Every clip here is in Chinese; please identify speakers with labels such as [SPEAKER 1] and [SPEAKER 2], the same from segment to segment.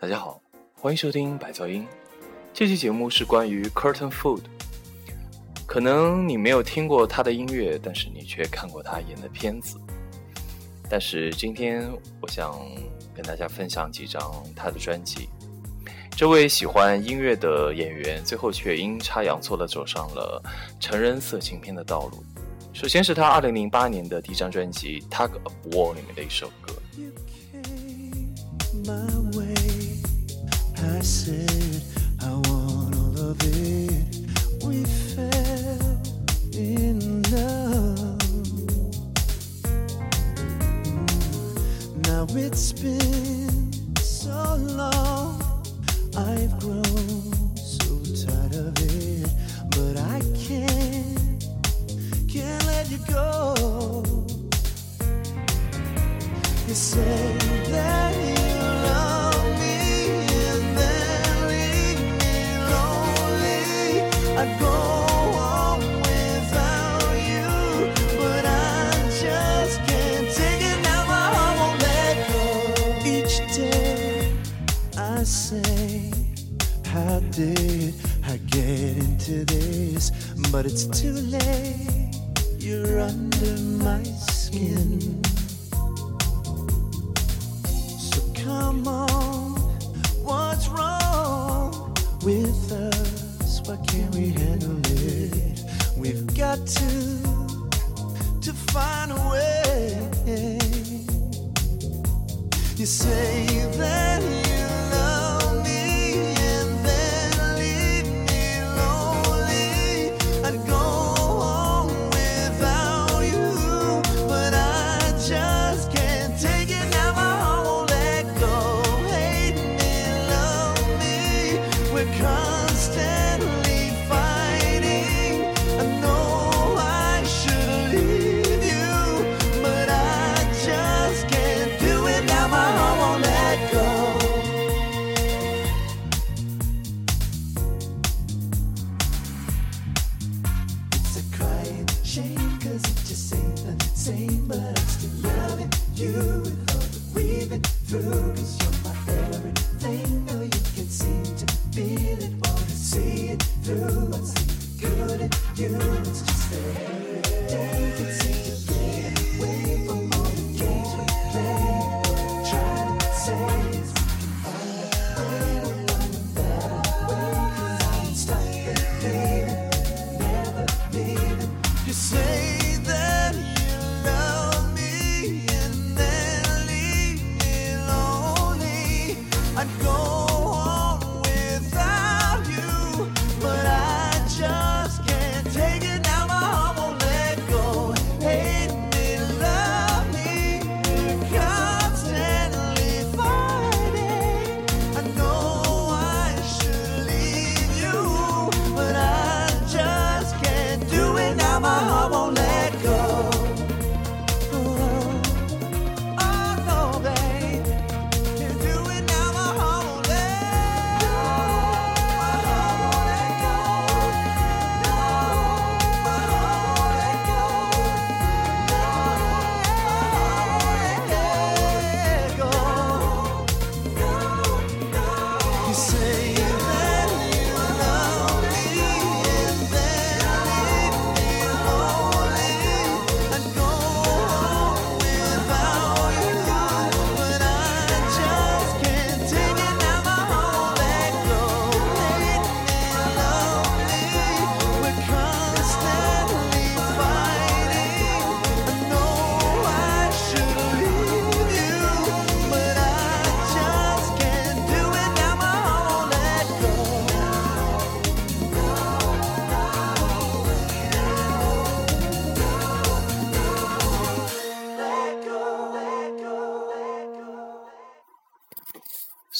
[SPEAKER 1] 大家好，欢迎收听百噪音。这期节目是关于 Curtain Food。可能你没有听过他的音乐，但是你却看过他演的片子。但是今天我想跟大家分享几张他的专辑。这位喜欢音乐的演员，最后却阴差阳错的走上了成人色情片的道路。首先是他二零零八年的第一张专辑《Tug of War》里面的一首歌。
[SPEAKER 2] It's been so long, I've grown so tired of it, but I can't, can't let you go. You say that But it's too late. You're under my skin. So come on, what's wrong with us? Why can't we handle it? We've got to to find a way. You say that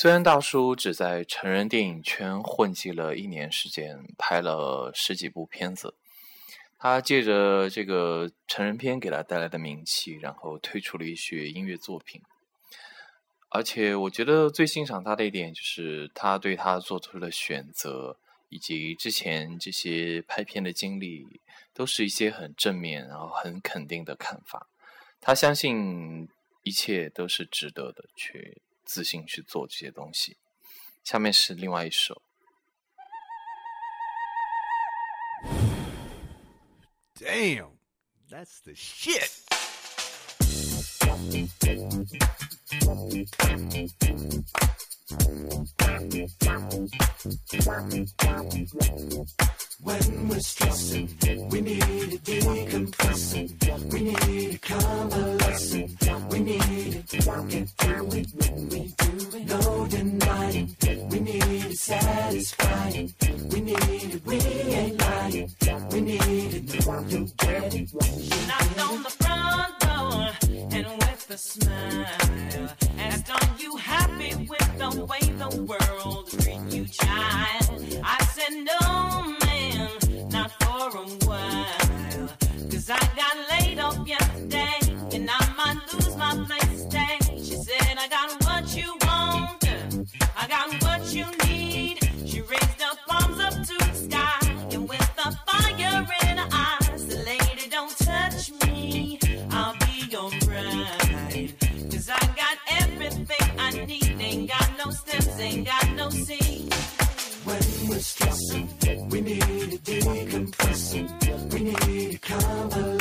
[SPEAKER 1] 虽然大叔只在成人电影圈混迹了一年时间，拍了十几部片子，他借着这个成人片给他带来的名气，然后推出了一些音乐作品。而且我觉得最欣赏他的一点就是他对他做出的选择，以及之前这些拍片的经历，都是一些很正面，然后很肯定的看法。他相信一切都是值得的，去自信去做这些东西。下面是另外一首。
[SPEAKER 3] Damn, that's the shit.
[SPEAKER 2] When we're stressing, we need a decompressing. We need a convalescing. We need it. Get through it when we do it. No denying. We need it satisfying. We need it. We ain't lying. We need it. You get it.
[SPEAKER 4] knocked on the need
[SPEAKER 2] a convalescing.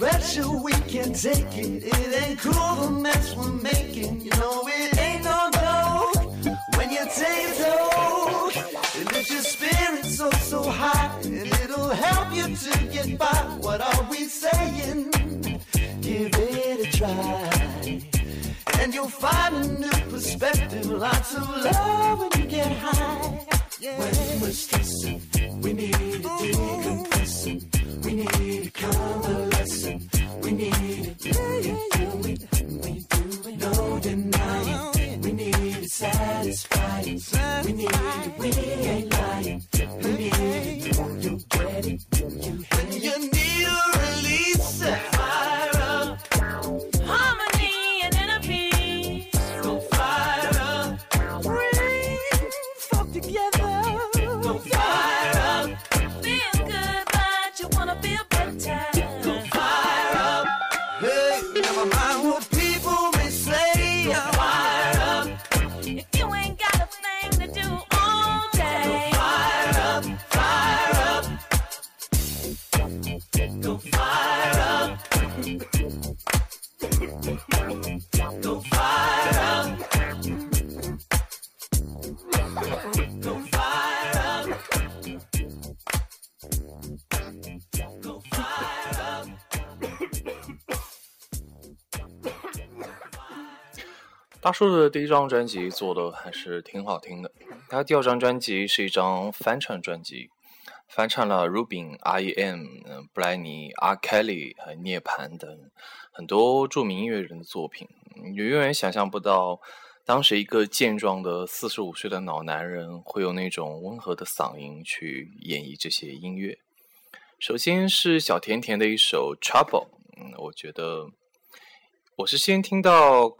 [SPEAKER 2] Pressure we can take it. It ain't cool the mess we're making. You know it ain't no go when you take it slow. It lifts your spirits so so high, and it'll help you to get by. What are we saying? Give it a try and you'll find a new perspective. Lots of love when you get high. When we're stressing, we need a decompressing. We need a We need it. Get through it. We do it. No denying. We need it satisfying. We need it. We ain't lying. We need it.
[SPEAKER 1] 大叔的第一张专辑做的还是挺好听的。他第二张专辑是一张翻唱专辑，翻唱了 Rubin、R.E.M、布莱尼、R. Kelly 和涅槃等很多著名音乐人的作品。你永远想象不到，当时一个健壮的四十五岁的老男人会用那种温和的嗓音去演绎这些音乐。首先是小甜甜的一首《Trouble》，嗯，我觉得我是先听到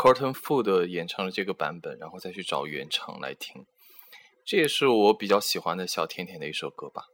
[SPEAKER 1] Cotton Food 演唱的这个版本，然后再去找原唱来听。这也是我比较喜欢的小甜甜的一首歌吧。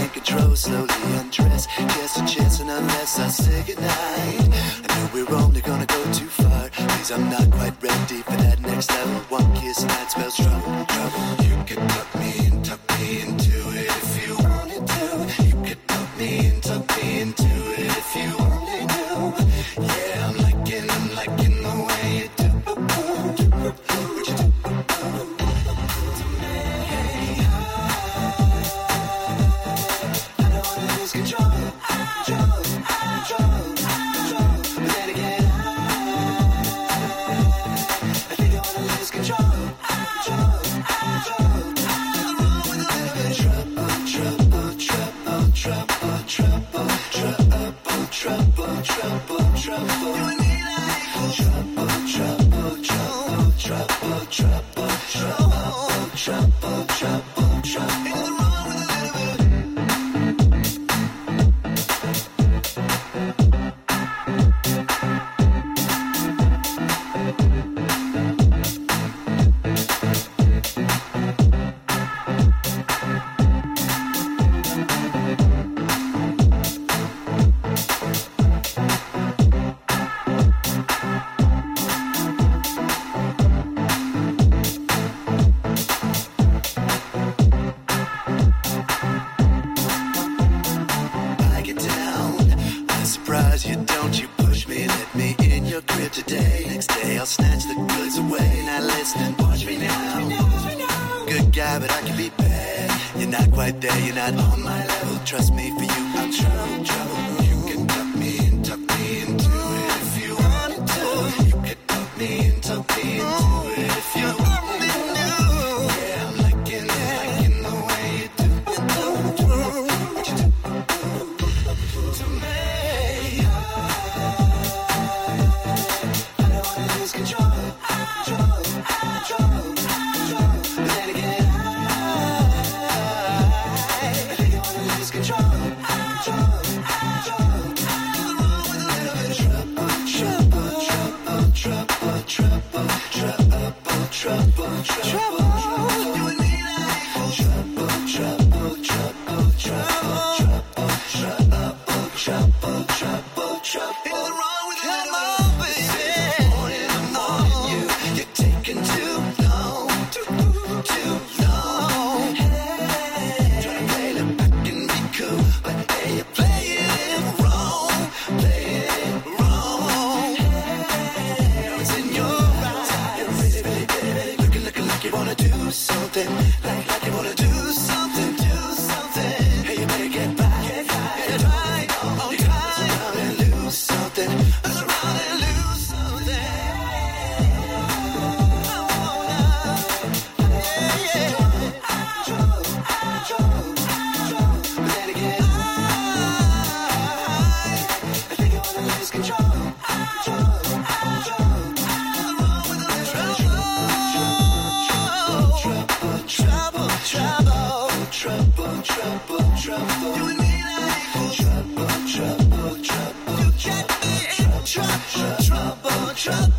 [SPEAKER 2] I control slowly undress. Just a chance, and unless I say goodnight, I know we're only gonna go too far. Cause I'm not quite ready for that next level. One kiss and that spells trouble, trouble. You can tuck me in, tuck me into. not quite there, you're not on my level. Trust me, for you, I'm sure. trouble.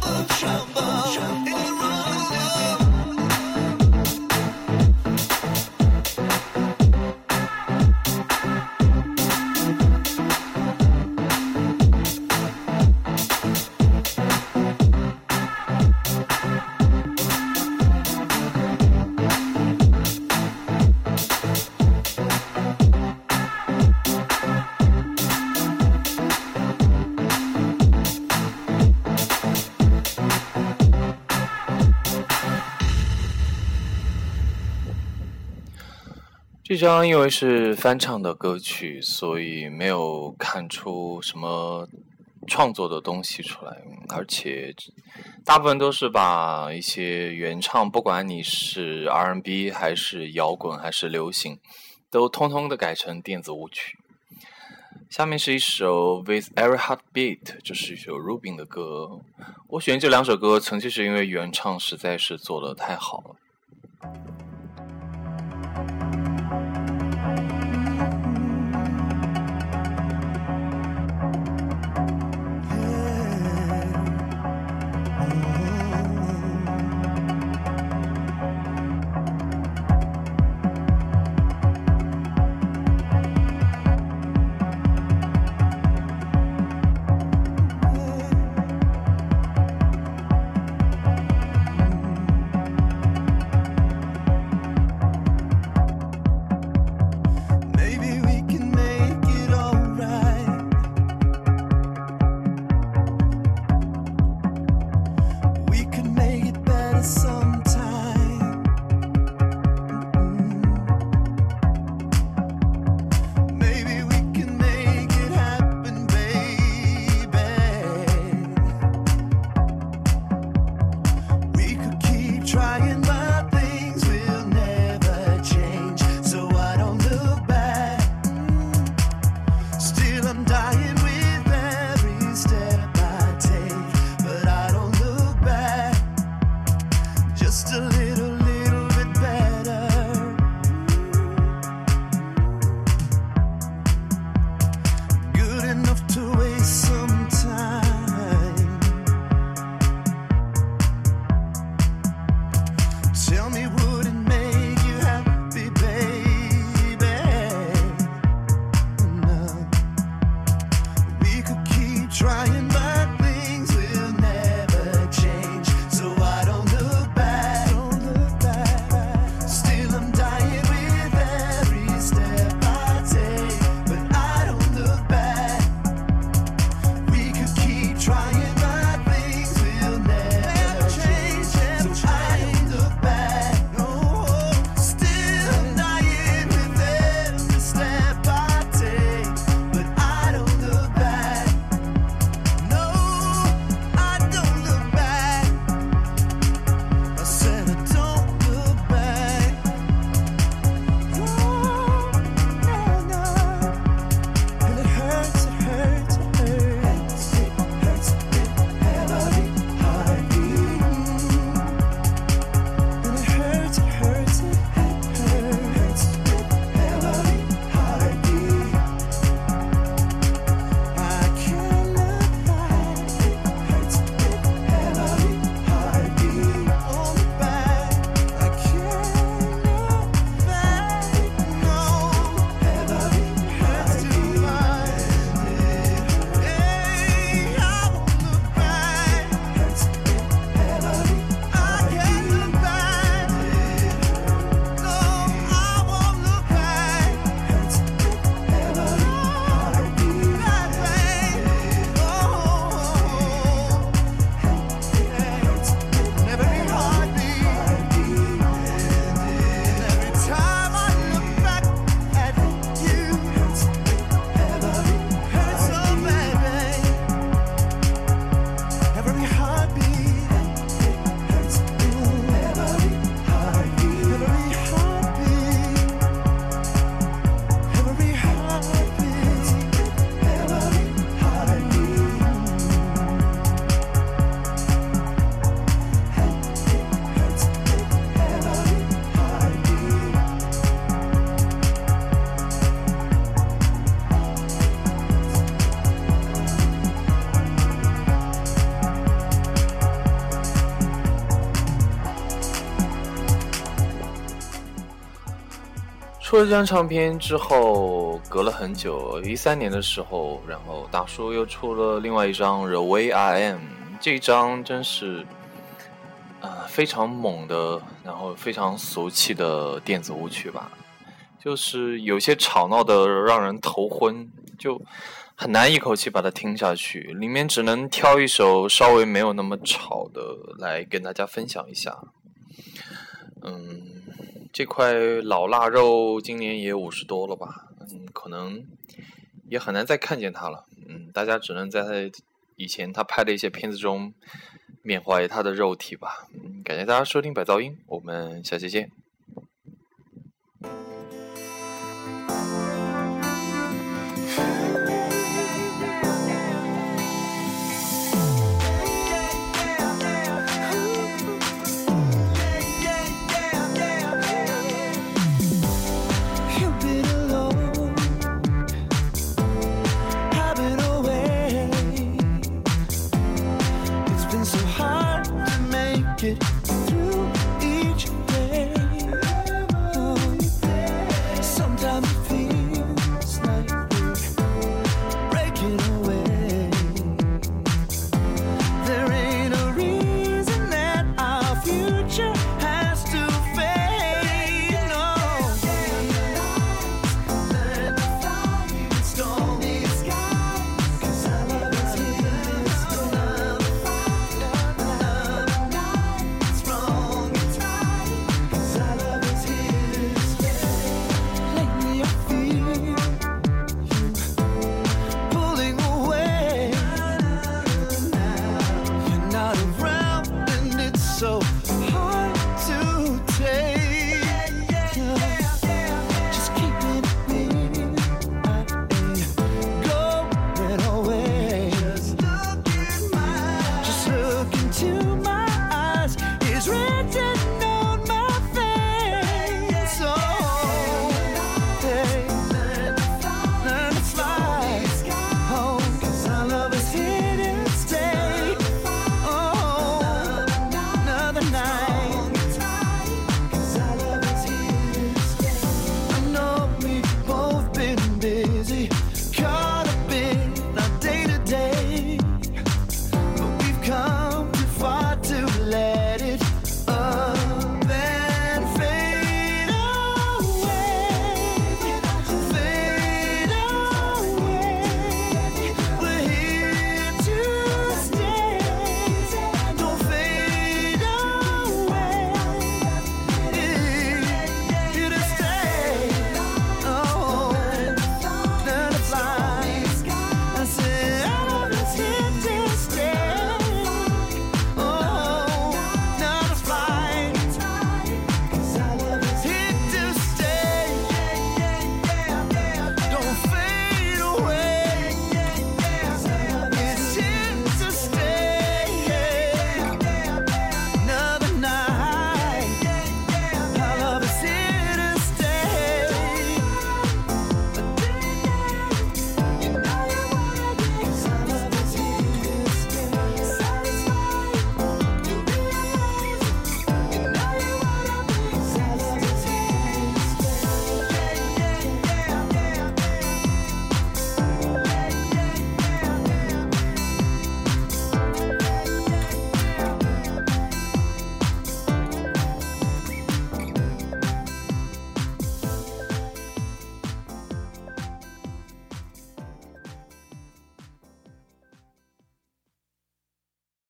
[SPEAKER 1] 这因为是翻唱的歌曲，所以没有看出什么创作的东西出来。而且大部分都是把一些原唱，不管你是 R&B 还是摇滚还是流行，都通通的改成电子舞曲。下面是一首《With Every Heart Beat》，就是一首 Rubi 的歌。我选这两首歌纯粹是因为原唱实在是做的太好了。出了这张唱片之后，隔了很久，一三年的时候，然后大叔又出了另外一张《The Way I Am》，这张真是，呃，非常猛的，然后非常俗气的电子舞曲吧，就是有些吵闹的让人头昏，就很难一口气把它听下去。里面只能挑一首稍微没有那么吵的来跟大家分享一下。嗯，这块老腊肉今年也五十多了吧？嗯，可能也很难再看见它了。嗯，大家只能在他以前他拍的一些片子中缅怀他的肉体吧。嗯，感谢大家收听百噪音，我们下期见。